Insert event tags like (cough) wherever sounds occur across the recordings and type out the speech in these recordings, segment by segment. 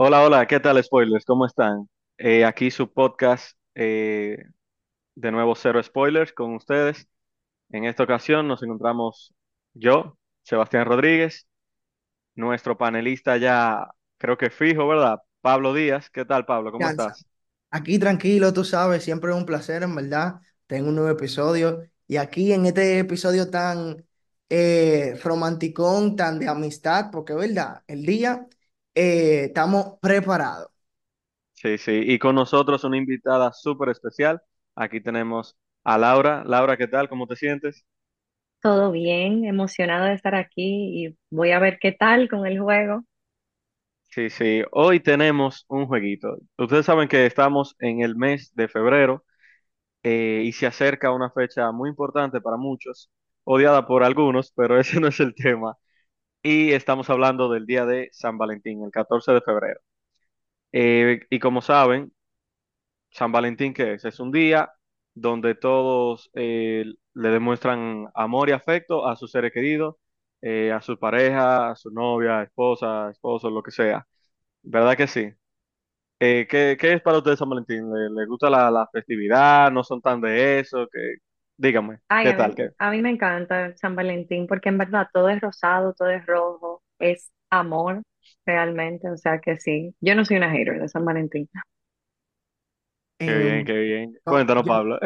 Hola, hola, ¿qué tal, spoilers? ¿Cómo están? Eh, aquí su podcast, eh, de nuevo Cero Spoilers con ustedes. En esta ocasión nos encontramos yo, Sebastián Rodríguez, nuestro panelista ya creo que fijo, ¿verdad? Pablo Díaz. ¿Qué tal, Pablo? ¿Cómo estás? Aquí tranquilo, tú sabes, siempre es un placer, en verdad. Tengo un nuevo episodio y aquí en este episodio tan eh, romanticón, tan de amistad, porque verdad, el día eh, estamos preparados. Sí, sí. Y con nosotros una invitada súper especial. Aquí tenemos a Laura. Laura, ¿qué tal? ¿Cómo te sientes? Todo bien, emocionado de estar aquí y voy a ver qué tal con el juego. Sí, sí. Hoy tenemos un jueguito. Ustedes saben que estamos en el mes de febrero. eh, y se acerca una fecha muy importante para muchos, odiada por algunos, pero (laughs) ese no es el tema. Y estamos hablando del día de San Valentín, el 14 de febrero. Eh, y como saben, San Valentín, ¿qué es? Es un día donde todos eh, le demuestran amor y afecto a sus seres queridos, eh, a su pareja, a su novia, esposa, esposo, lo que sea. ¿Verdad que sí? Eh, ¿qué, qué es para ustedes San Valentín? ¿Le, gusta la, la festividad? ¿No son tan de eso? Que, dígame, Ay, ¿qué a tal? mí, ¿Qué? a mí me encanta San Valentín porque en verdad todo es rosado, todo es rojo, es amor realmente, o sea que sí. Yo no soy una hater de San Valentín. Qué bien, En, qué bien. no, Cuéntanos, yo, Pablo.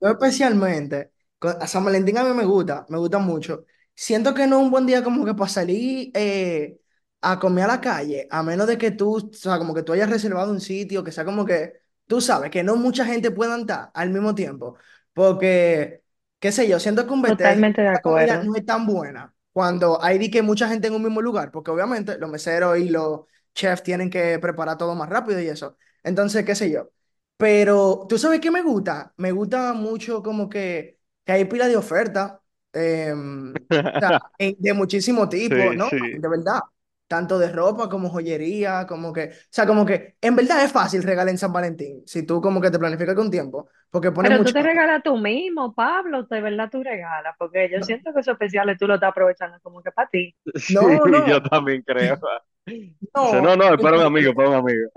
Yo especialmente, a San Valentín a mí me gusta, me gusta mucho. Siento que no es un buen día como que para salir eh, a comer a la calle, a menos de que tú, o sea, como que tú hayas reservado un sitio, que sea como que, tú sabes, que no mucha gente pueda estar al mismo tiempo. Porque, qué sé yo, siento que un Totalmente de acuerdo. no es tan buena cuando hay de que mucha gente en un mismo lugar, porque obviamente los meseros y los chefs tienen que preparar todo más rápido y eso. Entonces, qué sé yo. Pero, ¿tú sabes qué me gusta? Me gusta mucho como que, que hay pila de oferta em, o sea, (laughs) de muchísimo tipo, Sí, ¿no? sí. De verdad. Tanto de ropa como joyería, como que, o sea, como que en verdad es fácil regalar en San Valentín, si tú como que te planificas con tiempo, porque Pero tú te regalas tú mismo, Pablo, de verdad tú regalas, porque yo No, siento que esos especiales tú lo estás aprovechando como que para ti. (laughs) Sí, no, yo no, también creo. No, no. no, es para un amigo, para un amigo.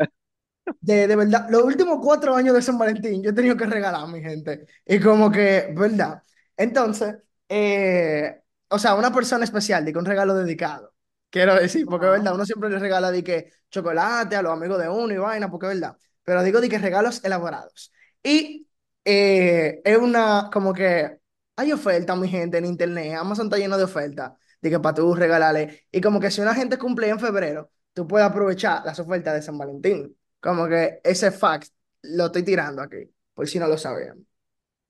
De, de verdad, los últimos cuatro años de San Valentín yo he tenido que regalar a mi gente. Y como que, ¿verdad? Entonces, eh, o sea, una persona especial, que un regalo dedicado. Quiero decir, porque es verdad, uno siempre le regala de que chocolate a los amigos de uno y vaina, porque es verdad. Pero digo de que regalos elaborados. Y eh, es una, como que hay oferta, mi gente, en internet. Amazon está lleno de ofertas. De que para tú regalarle. Y como que si una gente cumple en febrero, tú puedes aprovechar las ofertas de San Valentín. Como que ese fact lo estoy tirando aquí, por si no lo sabían.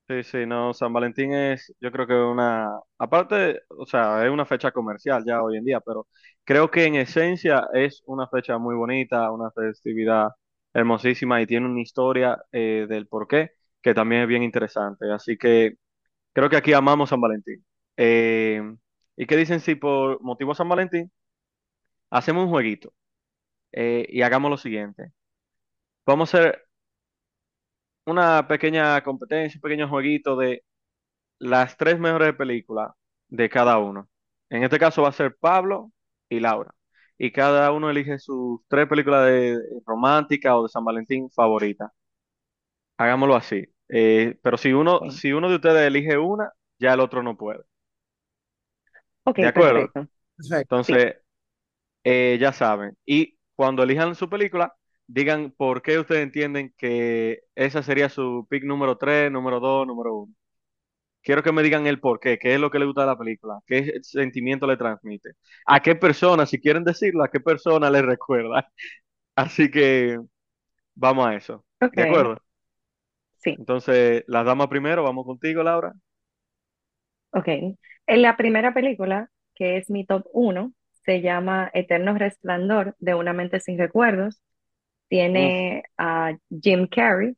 Sí, sí, no, San Valentín es, yo creo que una, aparte, o sea, es una fecha comercial ya hoy en día, pero creo que en esencia es una fecha muy bonita, una festividad hermosísima y tiene una historia eh, del porqué que también es bien interesante. Así que creo que aquí amamos San Valentín. Eh, ¿y qué dicen si por motivo San Valentín hacemos un jueguito eh, y hagamos lo siguiente? Vamos a hacer una pequeña competencia, un pequeño jueguito de las tres mejores películas de cada uno. En este caso va a ser Pablo y Laura. Y cada uno elige sus tres películas de romántica o de San Valentín favoritas. Hagámoslo así. Eh, pero si uno, si uno de ustedes elige una, ya el otro no puede. Ok, ¿De acuerdo? perfecto. Sí. Entonces, eh, ya saben. Y cuando elijan su película, digan por qué ustedes entienden que esa sería su pick número 3, número 2, número uno. Quiero que me digan el por qué, qué es lo que le gusta de la película, qué sentimiento le transmite, a qué persona, si quieren decirlo, a qué persona le (laughs) recuerda. Así que vamos a eso. ¿De acuerdo? sí. Entonces, las damas primero, vamos contigo, Laura. Ok. En la primera película, que es mi top uno, se llama Eterno Resplandor de una mente sin recuerdos. Uf, Tiene a Jim Carrey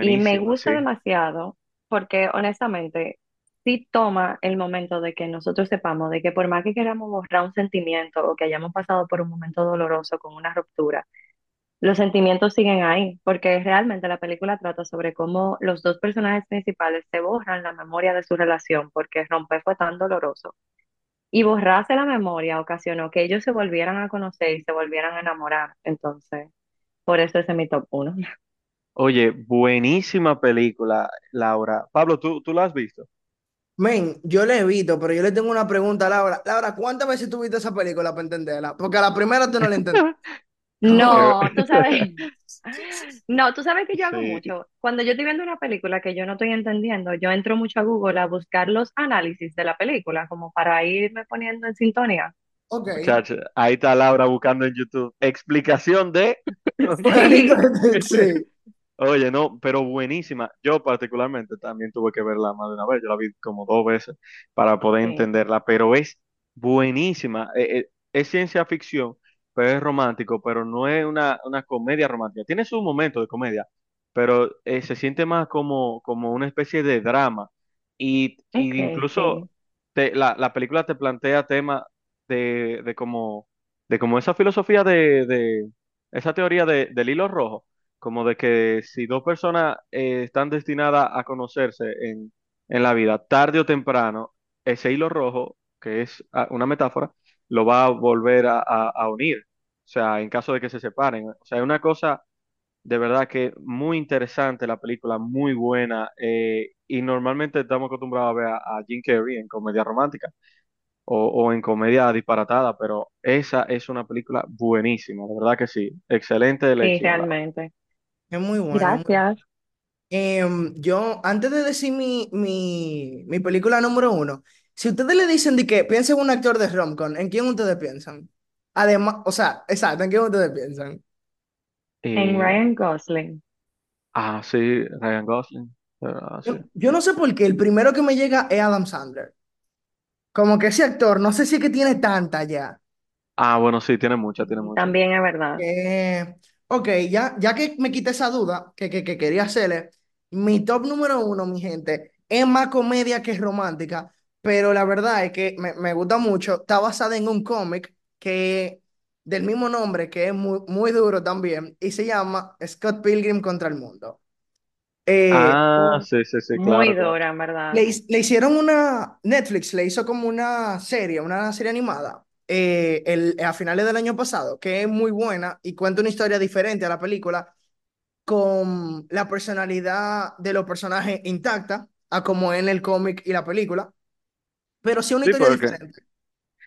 y me sí. gusta demasiado porque honestamente sí toma el momento de que nosotros sepamos de que por más que queramos borrar un sentimiento o que hayamos pasado por un momento doloroso con una ruptura, los sentimientos siguen ahí, porque realmente la película trata sobre cómo los dos personajes principales se borran la memoria de su relación porque romper fue tan doloroso y borrarse la memoria ocasionó que ellos se volvieran a conocer y se volvieran a enamorar. Entonces, por eso ese es mi top uno. Oye, buenísima película, Laura. Pablo, ¿tú, tú la has visto? Men, yo le evito, pero yo le tengo una pregunta a Laura. Laura, ¿cuántas veces tú viste esa película para entenderla? Porque a la primera tú no la entendí. (laughs) No, tú sabes. (laughs) No, tú sabes que yo hago Sí. mucho. Cuando yo estoy viendo una película que yo no estoy entendiendo, yo entro mucho a Google a buscar los análisis de la película, como para irme poniendo en sintonía. Ok. Ahí está Laura buscando en YouTube. Explicación de... (laughs) (laughs) Sí. Oye, no, pero buenísima. Yo particularmente también tuve que verla más de una vez. Yo la vi como dos veces para poder sí. entenderla, pero es buenísima. Eh, eh, es ciencia ficción, pero es romántico, pero no es una, una comedia romántica. Tiene su momento de comedia, pero eh, se siente más como, como una especie de drama. Y, incluso te- la, la película te plantea temas de, de como, de como esa filosofía de, de esa teoría de, del hilo rojo como de que si dos personas eh, están destinadas a conocerse en, en la vida, tarde o temprano, ese hilo rojo, que es ah, una metáfora, lo va a volver a, a- unir. O sea, en caso de que se separen. O sea, es una cosa de verdad que muy interesante la película, muy buena. eh, y normalmente estamos acostumbrados a ver a, a Jim Carrey en comedia romántica o, o en comedia disparatada, pero esa es una película buenísima, de verdad que sí. Excelente Sí, elección, realmente. Es muy buena. Gracias. Em, yo, antes de decir mi, mi, mi película número uno, si ustedes le dicen de que piensen en un actor de romcom, ¿en quién ustedes piensan? Además, o sea, exacto, ¿en quién ustedes piensan? En Eh, Ryan Gosling. Ah, sí, Ryan Gosling. Ah, sí. Yo, yo no sé por qué, el primero que me llega es Adam Sandler. Como que ese actor, no sé si es que tiene tanta ya. Ah, bueno, sí, tiene mucha, tiene mucha. También es verdad. Que, ok, ya, ya que me quité esa duda que, que, que quería hacerle, mi top número uno, mi gente, es más comedia que romántica, pero la verdad es que me, me gusta mucho. Está basada en un cómic que del mismo nombre, que es muy, muy duro también, y se llama Scott Pilgrim contra el mundo. Eh, Ah, sí, sí, sí, muy claro, claro. dura, en verdad. le, hi- le hicieron una, Netflix le hizo como una serie, una serie animada, eh, el, a finales del año pasado, que es muy buena y cuenta una historia diferente a la película, con la personalidad de los personajes intacta, a como en el cómic y la película, pero sí una Sí, historia porque, diferente.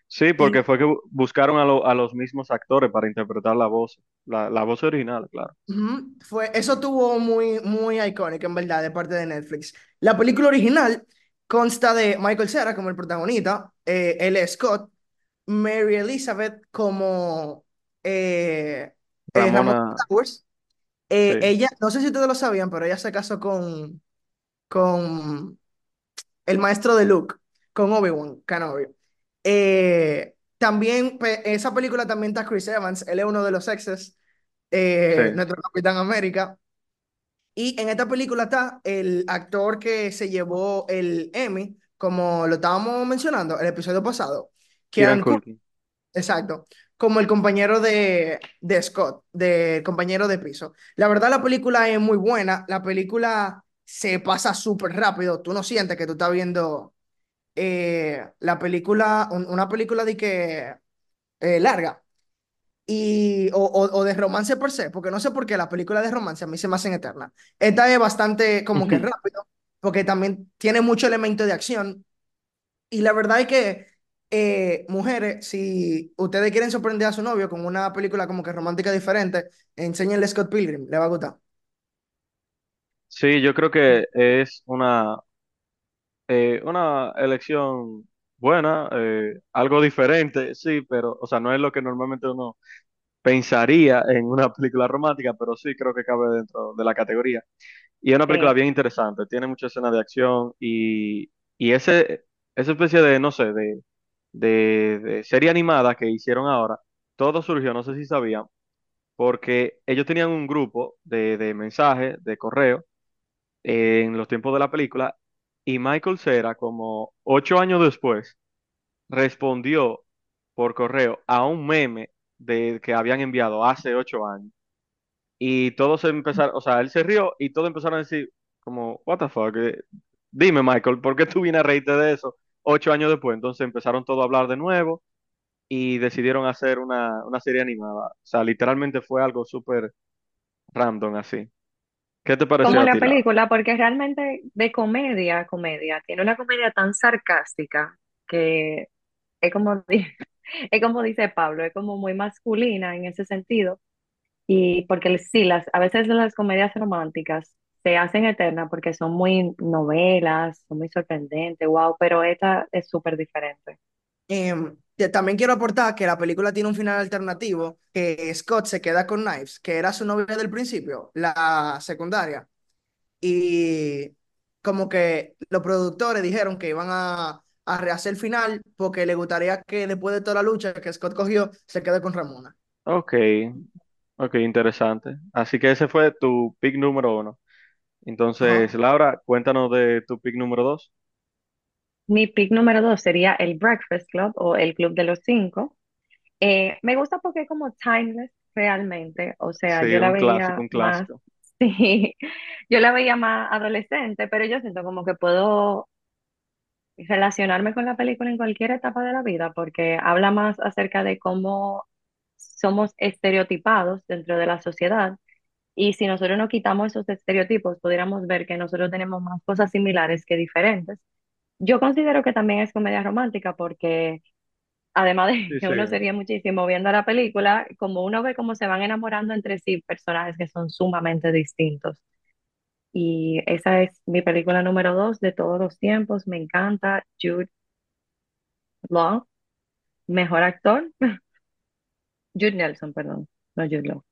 Sí, Y porque fue que bu- buscaron a, lo- a los mismos actores para interpretar la voz, la, la voz original, claro. Fue, eso tuvo muy, muy icónico, en verdad, de parte de Netflix. La película original consta de Michael Cera como el protagonista, eh, es Scott, Mary Elizabeth como eh, eh, Ramona Flowers. Eh, sí, ella, no sé si ustedes lo sabían, pero ella se casó con, con el maestro de Luke, con Obi-Wan Kenobi. Eh, también, esa película también está Chris Evans, él es uno de los exes, sí, eh, nuestro Capitán América. Y en esta película está el actor que se llevó el Emmy, como lo estábamos mencionando el episodio pasado, Kieran Culkin. exacto, como el compañero de, de Scott, de compañero de piso. La verdad, la película es muy buena, la película se pasa súper rápido, tú no sientes que tú estás viendo eh, la película, un- una película de que eh, larga y, o, o, o de romance per se, porque no sé por qué las películas de romance a mí se me hacen eternas. Esta es bastante como que rápido, porque también tiene mucho elemento de acción. Y la verdad es que, eh, mujeres, si ustedes quieren sorprender a su novio con una película como que romántica diferente, enséñenle Scott Pilgrim, le va a gustar. Sí, yo creo que es una, eh, una elección buena, eh, algo diferente, sí, pero, o sea, no es lo que normalmente uno pensaría en una película romántica, pero sí creo que cabe dentro de la categoría. Y es una película Sí. bien interesante, tiene muchas escenas de acción y, y ese, esa especie de, no sé, de, de, de serie animada que hicieron ahora, todo surgió, no sé si sabían, porque ellos tenían un grupo de, de mensajes, de correo, en los tiempos de la película, y Michael Cera, como ocho años después, respondió por correo a un meme de, que habían enviado hace ocho años. Y todos empezaron, o sea, él se rió y todos empezaron a decir, como, what the fuck, eh, dime Michael, ¿por qué tú vienes a reírte de eso? ocho años después, entonces empezaron todo a hablar de nuevo y decidieron hacer una, una serie animada. O sea, literalmente fue algo súper random así. ¿Qué te pareció Como a la ti, Laura? película, porque realmente de comedia a comedia, tiene una comedia tan sarcástica que es como, di- (laughs) es como dice Pablo, es como muy masculina en ese sentido. Y porque sí, las, a veces las comedias románticas se hacen eternas porque son muy novelas, son muy sorprendentes, wow, pero esta es súper diferente. Em, también quiero aportar que la película tiene un final alternativo, que Scott se queda con Knives, que era su novia del principio, la secundaria. Y como que los productores dijeron que iban a, a rehacer el final porque le gustaría que después de toda la lucha que Scott cogió, se quede con Ramona. Ok, ok, interesante. Así que ese fue tu pick número uno. Entonces, Ajá. Laura, cuéntanos de tu pick número dos. Mi pick número dos sería el Breakfast Club o el Club de los Cinco. Eh, me gusta porque es como timeless realmente, o sea, Sí, yo la un clásico, veía más, (laughs) sí, yo la veía más adolescente, pero yo siento como que puedo relacionarme con la película en cualquier etapa de la vida porque habla más acerca de cómo somos estereotipados dentro de la sociedad y si nosotros no quitamos esos estereotipos, pudiéramos ver que nosotros tenemos más cosas similares que diferentes. Yo considero que también es comedia romántica porque además de Sí, que sí. uno se ríe muchísimo viendo la película, como uno ve cómo se van enamorando entre sí personajes que son sumamente distintos. Y esa es mi película número dos de todos los tiempos. Me encanta Jude Law, mejor actor. (laughs) Jude Nelson, perdón, no Jude Law.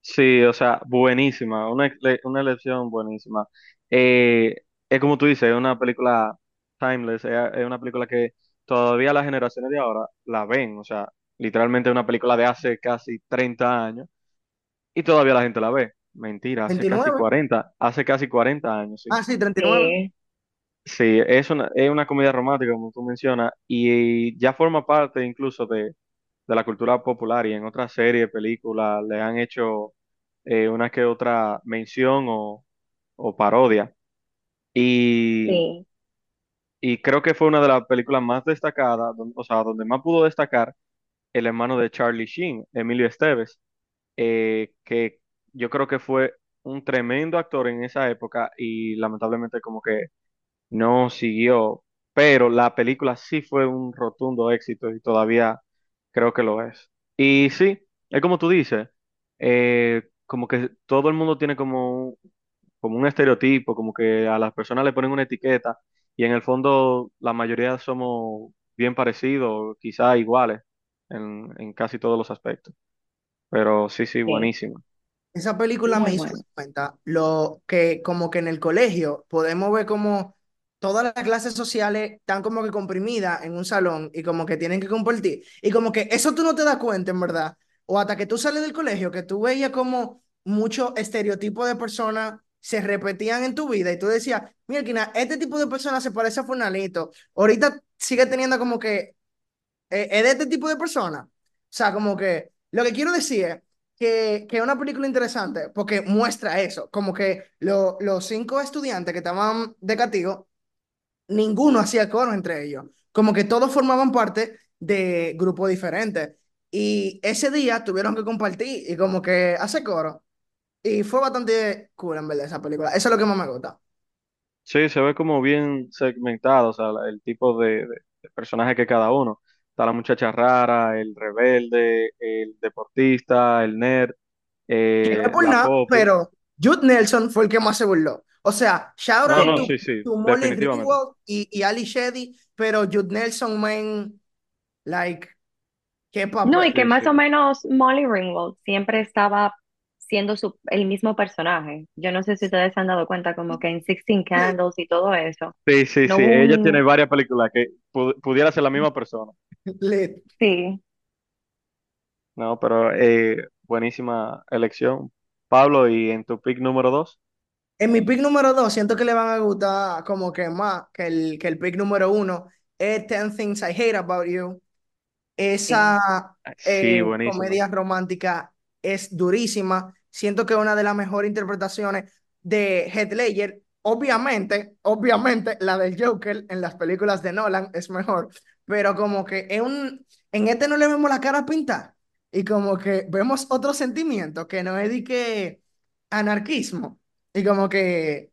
Sí, o sea, buenísima, una, una elección buenísima. Eh, es como tú dices, es una película timeless, es, es una película que todavía las generaciones de ahora la ven, o sea, literalmente es una película de hace casi 30 años y todavía la gente la ve. Mentira, hace casi 29. 40, hace casi 40 años, sí. Ah, sí, 39. Sí, Sí, es una, es una comedia romántica, como tú mencionas, y ya forma parte incluso de, de la cultura popular y en otras series, películas, le han hecho eh, una que otra mención o, o parodia. Y, sí, y creo que fue una de las películas más destacadas, o sea, donde más pudo destacar el hermano de Charlie Sheen, Emilio Esteves, eh, que yo creo que fue un tremendo actor en esa época y lamentablemente como que no siguió, pero la película sí fue un rotundo éxito y todavía creo que lo es. Y sí, es como tú dices, eh, como que todo el mundo tiene como, un- como un estereotipo, como que a las personas le ponen una etiqueta y en el fondo la mayoría somos bien parecidos, quizá iguales en, en casi todos los aspectos. Pero sí, sí, sí, buenísimo. Esa película muy me hizo bueno. dar cuenta lo que como que en el colegio podemos ver como todas las clases sociales están como que comprimidas en un salón y como que tienen que compartir. Y como que eso tú no te das cuenta, en verdad. O hasta que tú sales del colegio, que tú veías como muchos estereotipos de personas se repetían en tu vida y tú decías, mira, este tipo de personas se parece a Funalito. Ahorita sigue teniendo como que eh, es de este tipo de personas. O sea, como que lo que quiero decir es que, que es una película interesante porque muestra eso, como que lo- los cinco estudiantes que estaban de castigo, ninguno hacía coro entre ellos, como que todos formaban parte de grupos diferentes. Y ese día tuvieron que compartir y como que hacer coro. Y fue bastante cool en verdad esa película. Eso es lo que más me gusta. Sí, se ve como bien segmentado, o sea, la- el tipo de, de- de personaje que cada uno. Está la muchacha rara, el rebelde, el deportista, el nerd, Que no es eh, por la nada, popi. pero Jude Nelson fue el que más se burló. O sea, shout No, out no, to, sí, sí, to Molly definitivamente. Ringwald y, y Ali Shetty, pero Jude Nelson, man, like, qué No, y que Sí, más o sí. menos Molly Ringwald siempre estaba siendo su, el mismo personaje. Yo no sé si ustedes se han dado cuenta, como que en Sixteen Candles y todo eso. Sí, sí, No sí. Ella tiene varias películas que pu- pudiera ser la misma persona. Sí. No, pero eh, buenísima elección. Pablo, ¿y en tu pick número dos? En mi pick número dos, siento que le van a gustar como que más que el, que el pick número uno. Es Ten Things I Hate About You. Esa Sí, eh, comedia romántica es durísima. Siento que es una de las mejores interpretaciones de Heath Ledger obviamente, obviamente, la del Joker en las películas de Nolan es mejor, pero como que en un, en este no le vemos la cara pintada y como que vemos otro sentimiento que no es de anarquismo y como que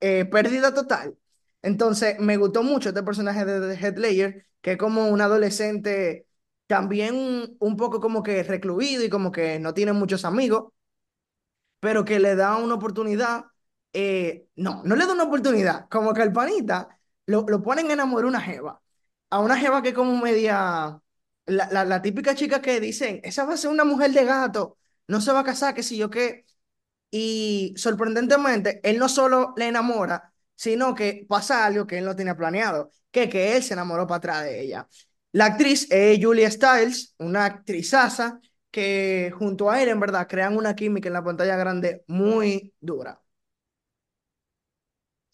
eh, pérdida total. Entonces, me gustó mucho este personaje de Head Ledger, que es como un adolescente también un, poco como que recluido y como que no tiene muchos amigos, pero que le da una oportunidad. eh, no, no le da una oportunidad, como que el panita lo, lo ponen a enamorar una jeva, a una jeva que como media, la, la, la típica chica que dicen, esa va a ser una mujer de gato, no se va a casar, qué sé yo qué. Y sorprendentemente, él no solo le enamora, sino que pasa algo que él no tenía planeado, que que él se enamoró para atrás de ella. La actriz es Julia Stiles, una actrizaza que junto a él, en verdad, crean una química en la pantalla grande muy dura.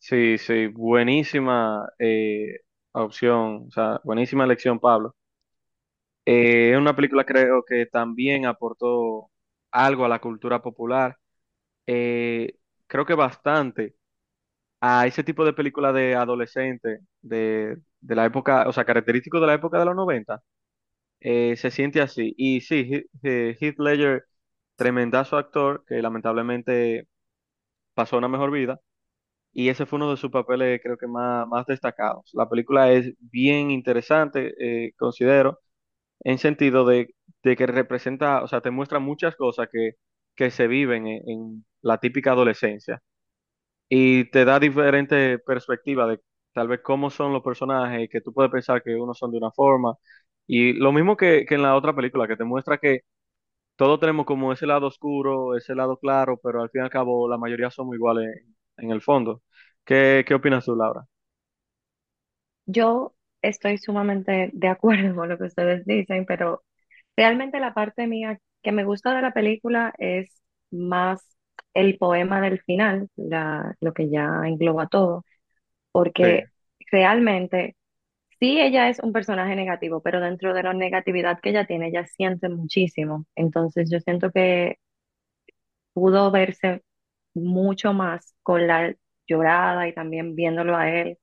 Sí, sí, buenísima eh, opción, o sea, buenísima elección, Pablo. Eh, es una película creo que también aportó algo a la cultura popular, eh, creo que bastante a ese tipo de película de adolescente de, de la época, o sea, característico de la época de los 90, eh, se siente así. Y sí, Heath, Ledger, tremendazo actor que lamentablemente pasó una mejor vida. Y ese fue uno de sus papeles, creo que más, más destacados. La película es bien interesante, eh, considero, en sentido de, de que representa, o sea, te muestra muchas cosas que, que se viven en, en la típica adolescencia. Y te da diferentes perspectivas de tal vez cómo son los personajes, que tú puedes pensar que unos son de una forma. Y lo mismo que, que en la otra película, que te muestra que todos tenemos como ese lado oscuro, ese lado claro, pero al fin y al cabo la mayoría somos iguales en, el fondo. ¿Qué, qué opinas tú, Laura? Yo estoy sumamente de acuerdo con lo que ustedes dicen, pero realmente la parte mía que me gusta de la película es más el poema del final, lo que ya engloba todo, Sí, porque realmente sí ella es un personaje negativo, pero dentro de la negatividad que ella tiene, ella siente muchísimo. Entonces yo siento que pudo verse mucho más con la llorada y también viéndolo a él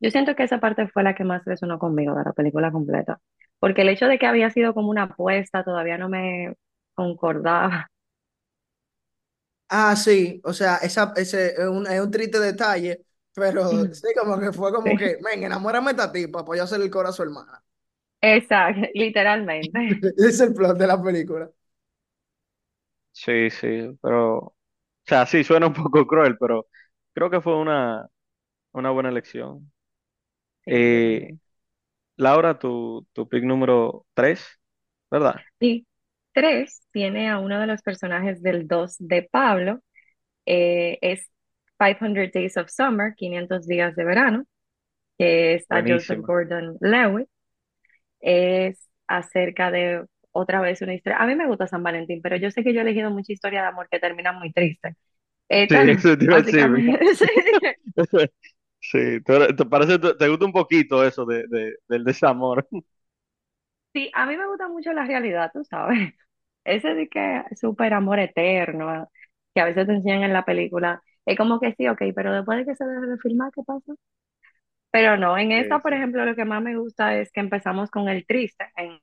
Yo siento que esa parte fue la que más resonó conmigo de la película completa, porque el hecho de que había sido como una apuesta todavía no me concordaba. Ah, sí, o sea, esa, ese es un, es un triste detalle, pero (laughs) sí, como que fue como Sí. que, ven, enamórame a esta tipa para yo hacerle el coro a su hermana. Exacto, (laughs) (laughs) literalmente. Ese es el plot de la película. sí, sí, pero, o sea, sí, suena un poco cruel, pero creo que fue una, una buena elección. Sí, Eh. Laura, tu, tu pick número 3, ¿verdad? Y tres tiene a uno de los personajes del 2 de Pablo, eh, es 500 Days of Summer, 500 días de verano, que está Joseph Buenísima. Gordon-Levitt. es acerca de otra vez una historia. A mí me gusta San Valentín, pero yo sé que yo he elegido mucha historia de amor que terminan muy triste. Sí, Esta no, eso te iba a decir. básicamente. (laughs) sí. Sí, eres- te parece, te, te gusta un poquito eso de, de- del desamor. Sí, a mí me gusta mucho la realidad, tú sabes. (laughs) Ese de que súper amor eterno, que a veces te enseñan en la película. Es como que sí, ok, pero después de que se deje de filmar, ¿qué pasa? Pero no, en esta, por ejemplo, lo que más me gusta es que empezamos con el triste en-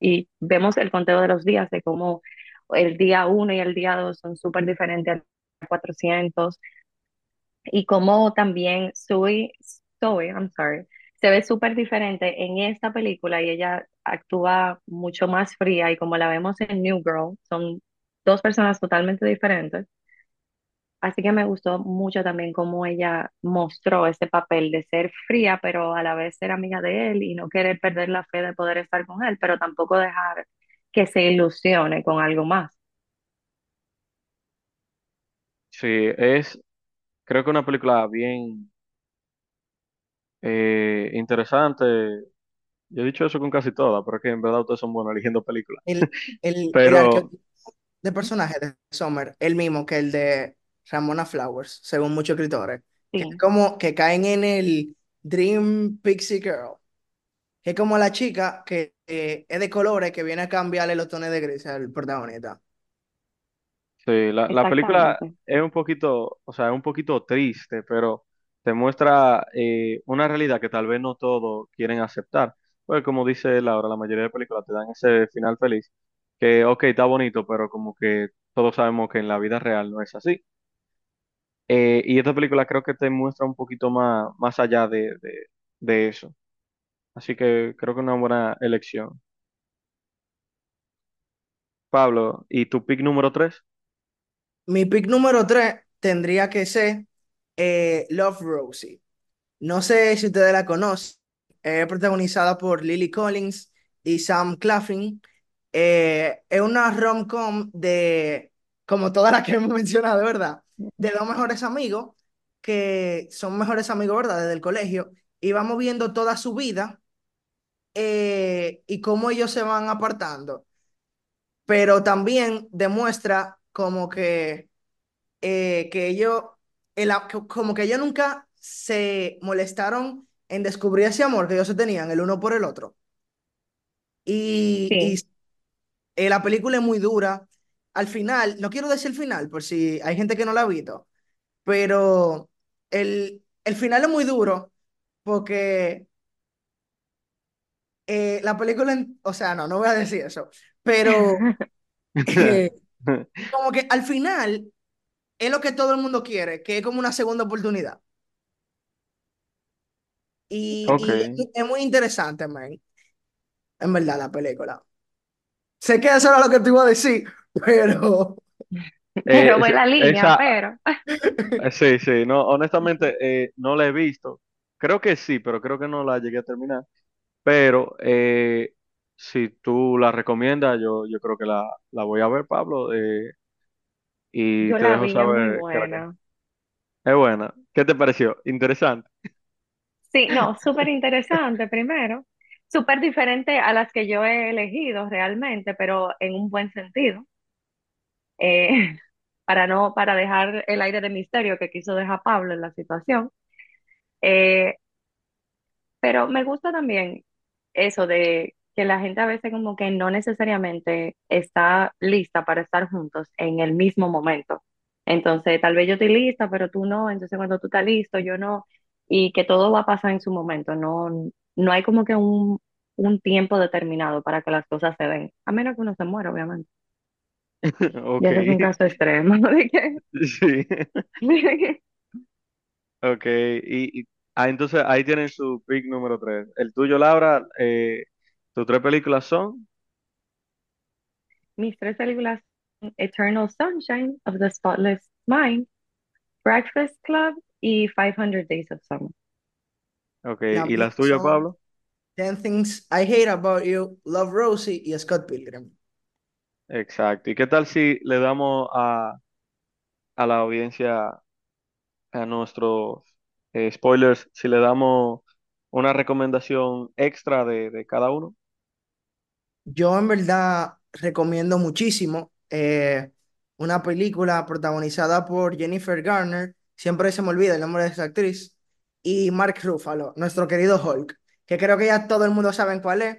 y vemos el conteo de los días, de cómo el día uno y el día dos son súper diferentes al 400 y cómo también Zoe, Zoe, I'm sorry, se ve súper diferente en esta película y ella actúa mucho más fría y como la vemos en New Girl, son dos personas totalmente diferentes. Así que me gustó mucho también cómo ella mostró ese papel de ser fría, pero a la vez ser amiga de él y no querer perder la fe de poder estar con él, pero tampoco dejar que se ilusione con algo más. Sí, es, creo que una película bien eh, interesante. Yo he dicho eso con casi todas, pero es que en verdad ustedes son buenos eligiendo películas. El, el, el (laughs) Pero arquetipo de personaje de Summer, el mismo que el de Ramona Flowers, según muchos escritores, que es como que caen en el Dream Pixie Girl, que es como la chica que eh, es de colores que viene a cambiarle los tonos de gris al protagonista. Sí, la, la película es un poquito, o sea, es un poquito triste, pero te muestra eh, una realidad que tal vez no todos quieren aceptar. Pues como dice Laura, la mayoría de películas te dan ese final feliz, que ok, está bonito, pero como que todos sabemos que en la vida real no es así. Eh, y esta película creo que te muestra un poquito más, más allá de, de, eso. Así que creo que es una buena elección. Pablo, ¿y tu pick número tres? Mi pick número 3 tendría que ser eh, Love Rosie. No sé si ustedes la conocen. Es protagonizada por Lily Collins y Sam Claflin. Eh, es una rom-com de, como todas las que hemos (laughs) mencionado, ¿verdad? De dos mejores amigos que son mejores amigos, ¿verdad? Desde el colegio. Y vamos viendo toda su vida eh, y cómo ellos se van apartando. Pero también demuestra como que, eh, que ellos, el como que ellos nunca se molestaron en descubrir ese amor que ellos se tenían el uno por el otro. Y, y Sí, eh, la película es muy dura. Al final, no quiero decir el final, por si hay gente que no la ha visto, pero el, el final es muy duro porque eh, la película, en- o sea, no, no voy a decir eso, pero (laughs) eh, como que al final es lo que todo el mundo quiere, que es como una segunda oportunidad. Y, y es es muy interesante, man, en verdad, la película. Sé que eso era lo que te iba a decir, pero Eh, robé la línea, esa, pero eh, sí, sí, no, honestamente eh, no la he visto. Creo que sí, pero creo que no la llegué a terminar. Pero eh, si tú la recomiendas, yo, yo creo que la, la voy a ver, Pablo, eh, y yo te la dejo vi, es muy saber qué. buena. Es buena. ¿Qué te pareció? Interesante. Sí, no, súper interesante primero, súper diferente a las que yo he elegido realmente, pero en un buen sentido, eh, (laughs) para no, para dejar el aire de misterio que quiso dejar Pablo en la situación. Eh, pero me gusta también eso de que la gente a veces como que no necesariamente está lista para estar juntos en el mismo momento. Entonces, tal vez yo estoy lista, pero tú no, entonces cuando tú estás listo, yo no, y que todo va a pasar en su momento, no, no hay como que un, un tiempo determinado para que las cosas se den, a menos que uno se muera, obviamente. (laughs) Ok. Ese es un caso extremo, de que, (laughs) Sí. (laughs) Ok. Y, y- ah, entonces ahí tienen su pick número 3. El tuyo, Laura, eh, tus tres películas son. mis tres películas, Eternal Sunshine of the Spotless Mind, Breakfast Club y 500 Days of Summer. Ok. las ¿Y mías las tuyas, son Pablo? Ten Things I Hate About You, Love Rosie y Scott Pilgrim. Exacto. ¿Y qué tal si le damos a, a la audiencia, a nuestros eh, spoilers, si le damos una recomendación extra de, de cada uno? Yo en verdad recomiendo muchísimo eh, una película protagonizada por Jennifer Garner, siempre se me olvida el nombre de esa actriz, y Mark Ruffalo, nuestro querido Hulk, que creo que ya todo el mundo sabe cuál es,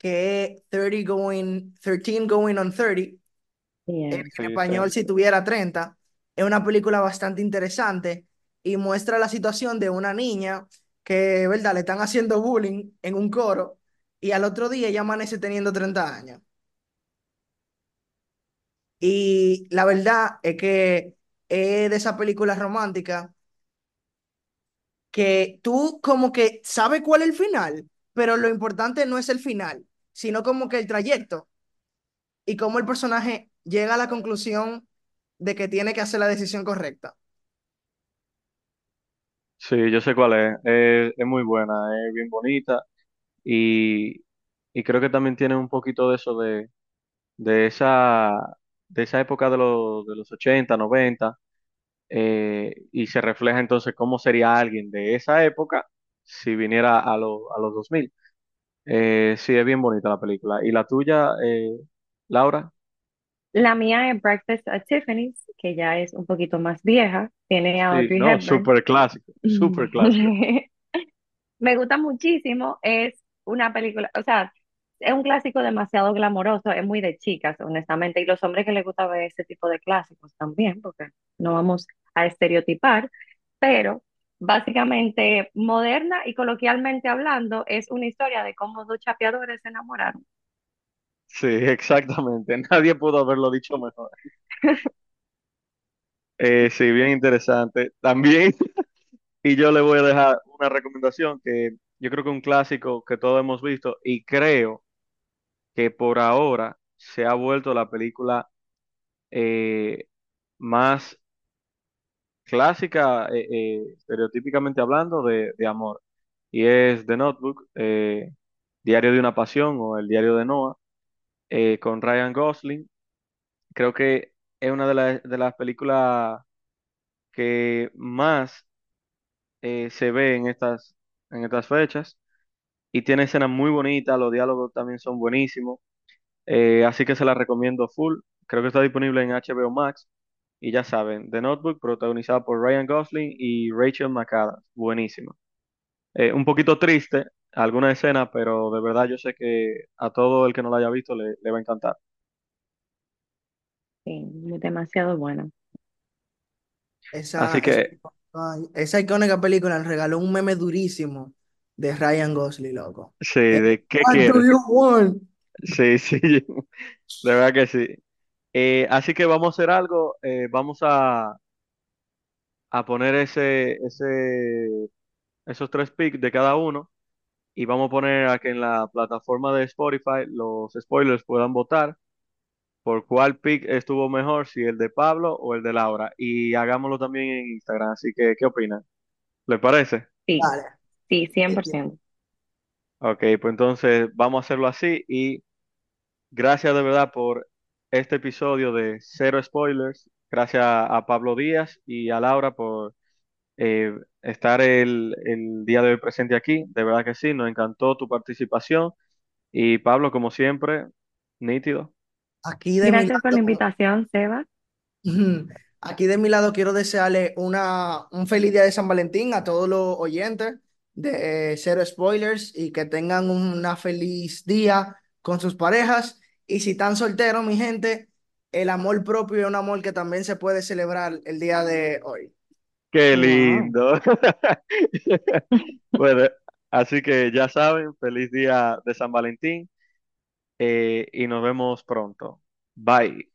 que es 30 going, 13 going on 30, en, español si tuviera 30. Es una película bastante interesante y muestra la situación de una niña que, ¿verdad?, le están haciendo bullying en un coro y al otro día ella amanece teniendo 30 años. Y la verdad es que es de esa película romántica que tú como que sabes cuál es el final, pero lo importante no es el final, sino como que el trayecto y cómo el personaje llega a la conclusión de que tiene que hacer la decisión correcta. Sí, yo sé cuál es. Es, es muy buena, es bien bonita y, y creo que también tiene un poquito de eso de, de esa, de esa época de los, de los 80, 90 eh, y se refleja entonces cómo sería alguien de esa época si viniera a, lo- a los 2000. Eh, sí, es bien bonita la película. ¿Y la tuya, eh, Laura? La mía es Breakfast at Tiffany's, que ya es un poquito más vieja, tiene a Sí, Audrey no, Hepburn. súper clásico, súper (laughs) clásico. (laughs) Me gusta muchísimo, es una película, o sea, es un clásico demasiado glamoroso, es muy de chicas, honestamente, y los hombres que les gusta ver ese tipo de clásicos también, porque no vamos a estereotipar, pero básicamente moderna y coloquialmente hablando, es una historia de cómo dos chapeadores se enamoraron. Sí, (laughs) exactamente. Nadie pudo haberlo dicho mejor. Eh, sí, bien interesante. También, (laughs) y yo le voy a dejar una recomendación que yo creo que un clásico que todos hemos visto y creo que por ahora se ha vuelto la película eh, más clásica, eh, eh, estereotípicamente hablando, de, de amor. Y es The Notebook, eh, Diario de una Pasión o El Diario de Noah, con Ryan Gosling. Creo que es una de, las de las películas que más se ve en estas, en estas fechas y tiene escenas muy bonitas, los diálogos también son buenísimos, así que se la recomiendo full. Creo que está disponible en HBO Max y ya saben, The Notebook, protagonizada por Ryan Gosling y Rachel McAdams, buenísimo. Eh, un poquito triste alguna escena, pero de verdad yo sé que a todo el que no la haya visto le, le va a encantar. Sí, demasiado bueno. Esa, Así esa, que ay, esa icónica película nos regaló un meme durísimo de Ryan Gosling, loco. sí, Eh, ¿de qué What do quieres? you want? Sí, sí, (laughs) de verdad que sí. Eh, así que vamos a hacer algo, eh, vamos a, a poner ese, ese, esos tres picks de cada uno y vamos a poner a que en la plataforma de Spotify los spoilers puedan votar por cuál pick estuvo mejor, si el de Pablo o el de Laura. Y hagámoslo también en Instagram, así que, ¿qué opinan? ¿Les parece? Sí, Dale. sí, 100%. Ok, pues entonces vamos a hacerlo así y gracias de verdad por este episodio de Cero Spoilers. Gracias a Pablo Díaz y a Laura por eh, estar el, el día de hoy presente aquí. De verdad que sí, nos encantó tu participación. Y Pablo, como siempre, nítido. Aquí de mi Gracias por la lado, invitación, Seba. (laughs) Aquí de mi lado quiero desearle una, un feliz día de San Valentín a todos los oyentes de eh, Cero Spoilers y que tengan una feliz día con sus parejas. Y si están solteros, mi gente, el amor propio es un amor que también se puede celebrar el día de hoy. Qué Wow. lindo. (laughs) Bueno, así que ya saben, feliz día de San Valentín eh, y nos vemos pronto. Bye.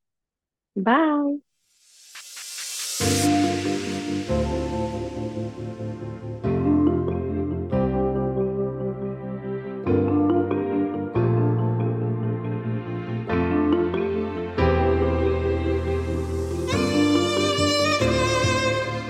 Bye.